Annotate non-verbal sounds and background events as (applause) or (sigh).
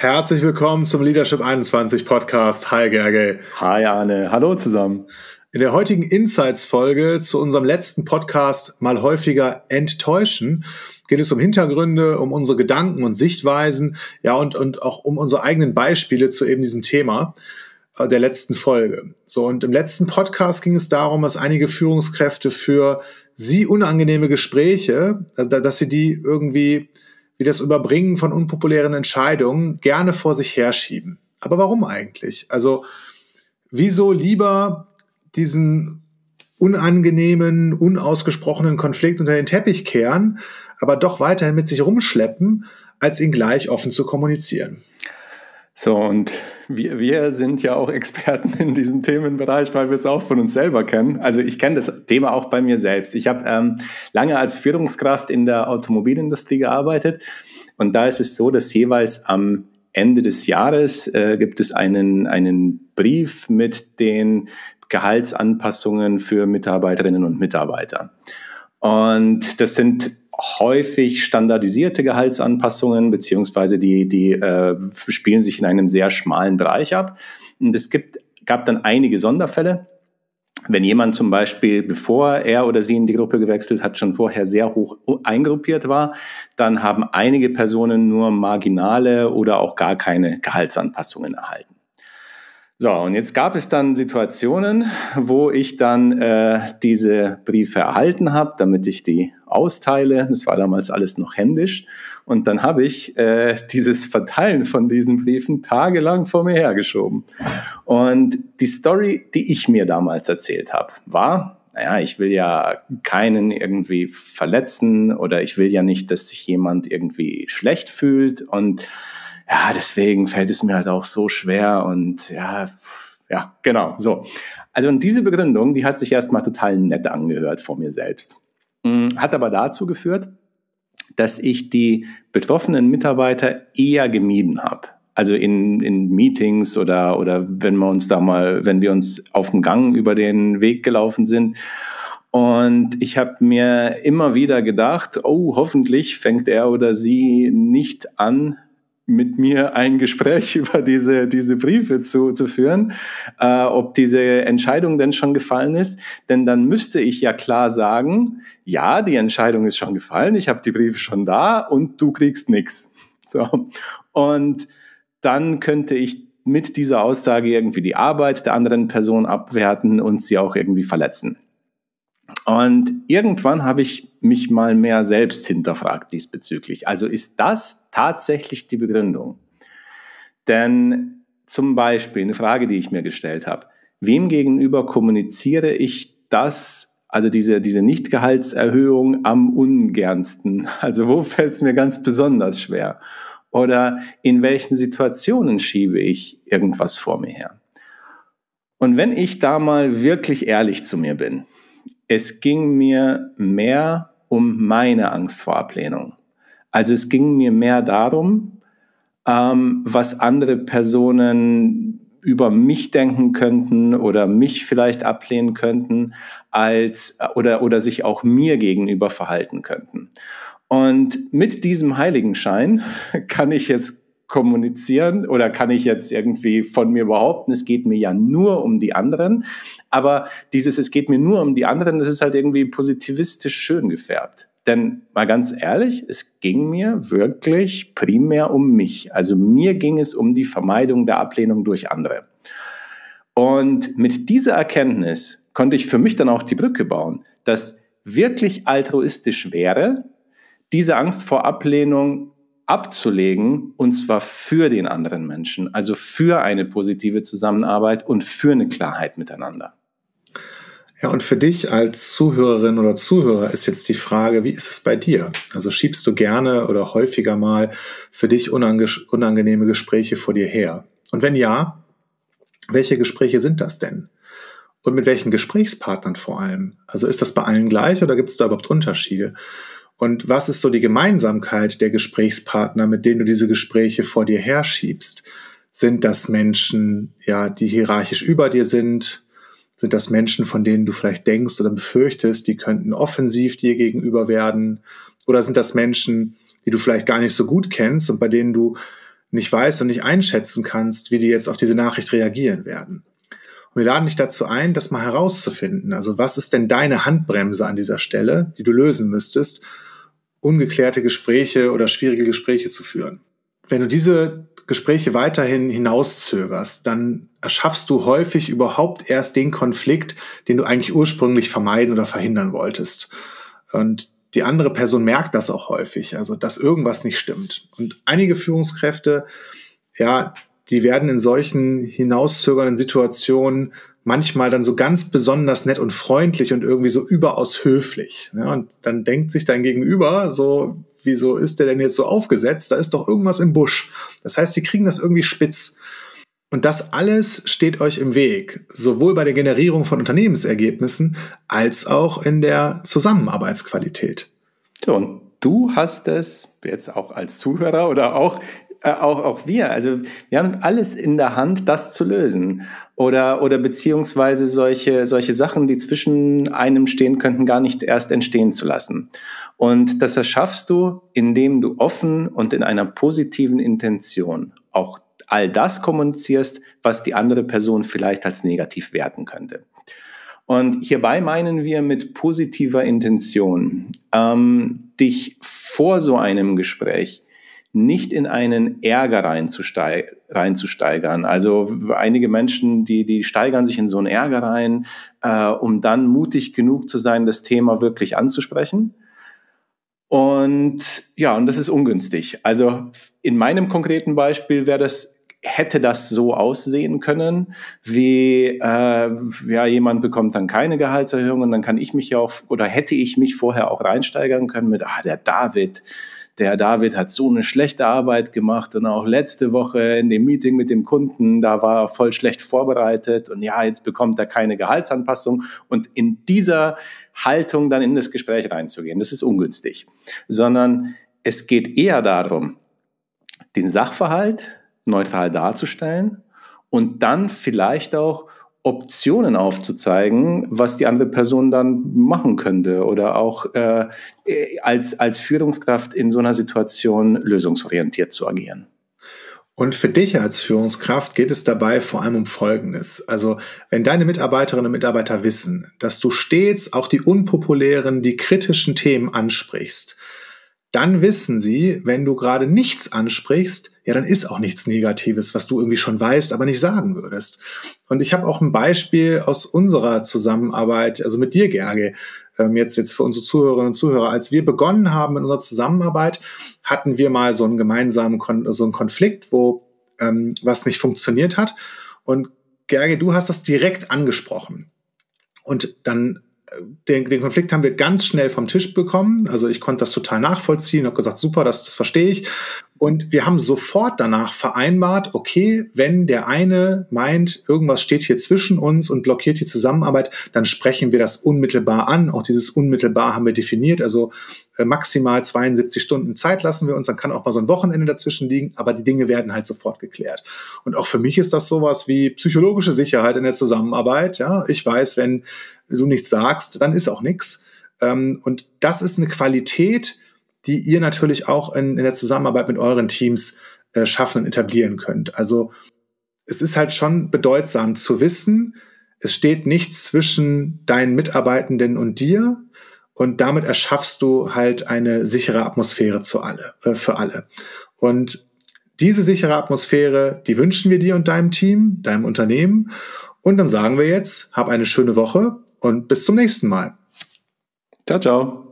Herzlich willkommen zum Leadership 21 Podcast. Hi Gerge. Hi Arne. Hallo zusammen. In der heutigen Insights-Folge zu unserem letzten Podcast mal häufiger enttäuschen geht es um Hintergründe, um unsere Gedanken und Sichtweisen, ja, und, und auch um unsere eigenen Beispiele zu eben diesem Thema äh, der letzten Folge. So, und im letzten Podcast ging es darum, dass einige Führungskräfte für sie unangenehme Gespräche, äh, dass sie die irgendwie wie das Überbringen von unpopulären Entscheidungen gerne vor sich herschieben. Aber warum eigentlich? Also, wieso lieber diesen unangenehmen, unausgesprochenen Konflikt unter den Teppich kehren, aber doch weiterhin mit sich rumschleppen, als ihn gleich offen zu kommunizieren? So, und wir, wir sind ja auch Experten in diesem Themenbereich, weil wir es auch von uns selber kennen. Also ich kenne das Thema auch bei mir selbst. Ich habe ähm, lange als Führungskraft in der Automobilindustrie gearbeitet und da ist es so, dass jeweils am Ende des Jahres äh, gibt es einen, einen Brief mit den Gehaltsanpassungen für Mitarbeiterinnen und Mitarbeiter. Und das sind häufig standardisierte Gehaltsanpassungen, beziehungsweise die, die äh, spielen sich in einem sehr schmalen Bereich ab. Und es gibt, gab dann einige Sonderfälle. Wenn jemand zum Beispiel, bevor er oder sie in die Gruppe gewechselt hat, schon vorher sehr hoch eingruppiert war, dann haben einige Personen nur marginale oder auch gar keine Gehaltsanpassungen erhalten. So, und jetzt gab es dann Situationen, wo ich dann äh, diese Briefe erhalten habe, damit ich die austeile. Das war damals alles noch händisch. Und dann habe ich äh, dieses Verteilen von diesen Briefen tagelang vor mir hergeschoben. Und die Story, die ich mir damals erzählt habe, war, naja, ich will ja keinen irgendwie verletzen oder ich will ja nicht, dass sich jemand irgendwie schlecht fühlt. Und ja, deswegen fällt es mir halt auch so schwer und ja, ja, genau, so. Also und diese Begründung, die hat sich erstmal total nett angehört vor mir selbst. Mm, hat aber dazu geführt, dass ich die betroffenen Mitarbeiter eher gemieden habe. Also in, in Meetings oder, oder wenn wir uns da mal, wenn wir uns auf dem Gang über den Weg gelaufen sind. Und ich habe mir immer wieder gedacht, oh, hoffentlich fängt er oder sie nicht an, mit mir ein Gespräch (laughs) über diese, diese Briefe zu, zu führen, äh, ob diese Entscheidung denn schon gefallen ist. Denn dann müsste ich ja klar sagen, ja, die Entscheidung ist schon gefallen, ich habe die Briefe schon da und du kriegst nichts. (laughs) So. Und dann könnte ich mit dieser Aussage irgendwie die Arbeit der anderen Person abwerten und sie auch irgendwie verletzen. Und irgendwann habe ich mich mal mehr selbst hinterfragt diesbezüglich. Also ist das tatsächlich die Begründung? Denn zum Beispiel eine Frage, die ich mir gestellt habe, wem gegenüber kommuniziere ich das, also diese, diese Nichtgehaltserhöhung am ungernsten? (laughs) Also wo fällt es mir ganz besonders schwer? Oder in welchen Situationen schiebe ich irgendwas vor mir her? Und wenn ich da mal wirklich ehrlich zu mir bin, es ging mir mehr um meine Angst vor Ablehnung. Also es ging mir mehr darum, ähm, was andere Personen über mich denken könnten oder mich vielleicht ablehnen könnten, als oder, oder sich auch mir gegenüber verhalten könnten. Und mit diesem Heiligenschein (laughs) kann ich jetzt kommunizieren oder kann ich jetzt irgendwie von mir behaupten, es geht mir ja nur um die anderen. Aber dieses, es geht mir nur um die anderen, das ist halt irgendwie positivistisch schön gefärbt. Denn mal ganz ehrlich, es ging mir wirklich primär um mich. Also mir ging es um die Vermeidung der Ablehnung durch andere. Und mit dieser Erkenntnis konnte ich für mich dann auch die Brücke bauen, dass wirklich altruistisch wäre, diese Angst vor Ablehnung abzulegen, und zwar für den anderen Menschen, also für eine positive Zusammenarbeit und für eine Klarheit miteinander. Ja, und für dich als Zuhörerin oder Zuhörer ist jetzt die Frage, wie ist es bei dir? Also schiebst du gerne oder häufiger mal für dich unange unangenehme Gespräche vor dir her? Und wenn ja, welche Gespräche sind das denn? Und mit welchen Gesprächspartnern vor allem? Also ist das bei allen gleich oder gibt es da überhaupt Unterschiede? Und was ist so die Gemeinsamkeit der Gesprächspartner, mit denen du diese Gespräche vor dir herschiebst? Sind das Menschen, ja, die hierarchisch über dir sind? Sind das Menschen, von denen du vielleicht denkst oder befürchtest, die könnten offensiv dir gegenüber werden? Oder sind das Menschen, die du vielleicht gar nicht so gut kennst und bei denen du nicht weißt und nicht einschätzen kannst, wie die jetzt auf diese Nachricht reagieren werden. Und wir laden dich dazu ein, das mal herauszufinden. Also was ist denn deine Handbremse an dieser Stelle, die du lösen müsstest, ungeklärte Gespräche oder schwierige Gespräche zu führen. Wenn du diese Gespräche weiterhin hinauszögerst, dann erschaffst du häufig überhaupt erst den Konflikt, den du eigentlich ursprünglich vermeiden oder verhindern wolltest. Und die andere Person merkt das auch häufig, also dass irgendwas nicht stimmt. Und einige Führungskräfte, ja, die werden in solchen hinauszögernden Situationen manchmal dann so ganz besonders nett und freundlich und irgendwie so überaus höflich. Ja, und dann denkt sich dein Gegenüber so, wieso ist der denn jetzt so aufgesetzt? Da ist doch irgendwas im Busch. Das heißt, die kriegen das irgendwie spitz. Und das alles steht euch im Weg, sowohl bei der Generierung von Unternehmensergebnissen als auch in der Zusammenarbeitsqualität. Und du hast es jetzt auch als Zuhörer oder auch äh, auch, auch wir, also wir haben alles in der Hand, das zu lösen. Oder, oder beziehungsweise solche, solche Sachen, die zwischen einem stehen könnten, gar nicht erst entstehen zu lassen. Und das erschaffst du, indem du offen und in einer positiven Intention auch all das kommunizierst, was die andere Person vielleicht als negativ werten könnte. Und hierbei meinen wir mit positiver Intention, ähm, dich vor so einem Gespräch nicht in einen Ärger reinzusteigern. Also einige Menschen, die, die steigern sich in so einen Ärger rein, äh, um dann mutig genug zu sein, das Thema wirklich anzusprechen. Und ja, und das ist ungünstig. Also in meinem konkreten Beispiel wäre das hätte das so aussehen können, wie äh, ja jemand bekommt dann keine Gehaltserhöhung und dann kann ich mich ja auch oder hätte ich mich vorher auch reinsteigern können mit ah der David, der David hat so eine schlechte Arbeit gemacht und auch letzte Woche in dem Meeting mit dem Kunden, da war er voll schlecht vorbereitet und ja, jetzt bekommt er keine Gehaltsanpassung. Und in dieser Haltung dann in das Gespräch reinzugehen, das ist ungünstig, sondern es geht eher darum, den Sachverhalt neutral darzustellen und dann vielleicht auch Optionen aufzuzeigen, was die andere Person dann machen könnte oder auch äh, als, als Führungskraft in so einer Situation lösungsorientiert zu agieren. Und für dich als Führungskraft geht es dabei vor allem um Folgendes. Also wenn deine Mitarbeiterinnen und Mitarbeiter wissen, dass du stets auch die unpopulären, die kritischen Themen ansprichst, dann wissen sie, wenn du gerade nichts ansprichst, ja, dann ist auch nichts Negatives, was du irgendwie schon weißt, aber nicht sagen würdest. Und ich habe auch ein Beispiel aus unserer Zusammenarbeit, also mit dir, Gerge, ähm, jetzt, jetzt für unsere Zuhörerinnen und Zuhörer. Als wir begonnen haben in unserer Zusammenarbeit, hatten wir mal so einen gemeinsamen Kon so einen Konflikt, wo ähm, was nicht funktioniert hat. Und Gerge, du hast das direkt angesprochen. Und dann den, den Konflikt haben wir ganz schnell vom Tisch bekommen. Also ich konnte das total nachvollziehen, habe gesagt, super, das, das verstehe ich. Und wir haben sofort danach vereinbart, okay, wenn der eine meint, irgendwas steht hier zwischen uns und blockiert die Zusammenarbeit, dann sprechen wir das unmittelbar an. Auch dieses unmittelbar haben wir definiert. Also äh, maximal 72 Stunden Zeit lassen wir uns. Dann kann auch mal so ein Wochenende dazwischen liegen, aber die Dinge werden halt sofort geklärt. Und auch für mich ist das sowas wie psychologische Sicherheit in der Zusammenarbeit. Ja, ich weiß, wenn du nichts sagst, dann ist auch nichts. Ähm, und das ist eine Qualität, die ihr natürlich auch in, in der Zusammenarbeit mit euren Teams äh, schaffen und etablieren könnt. Also es ist halt schon bedeutsam zu wissen, es steht nichts zwischen deinen Mitarbeitenden und dir und damit erschaffst du halt eine sichere Atmosphäre zu alle, äh, für alle. Und diese sichere Atmosphäre, die wünschen wir dir und deinem Team, deinem Unternehmen. Und dann sagen wir jetzt, hab eine schöne Woche und bis zum nächsten Mal. Ciao, ciao.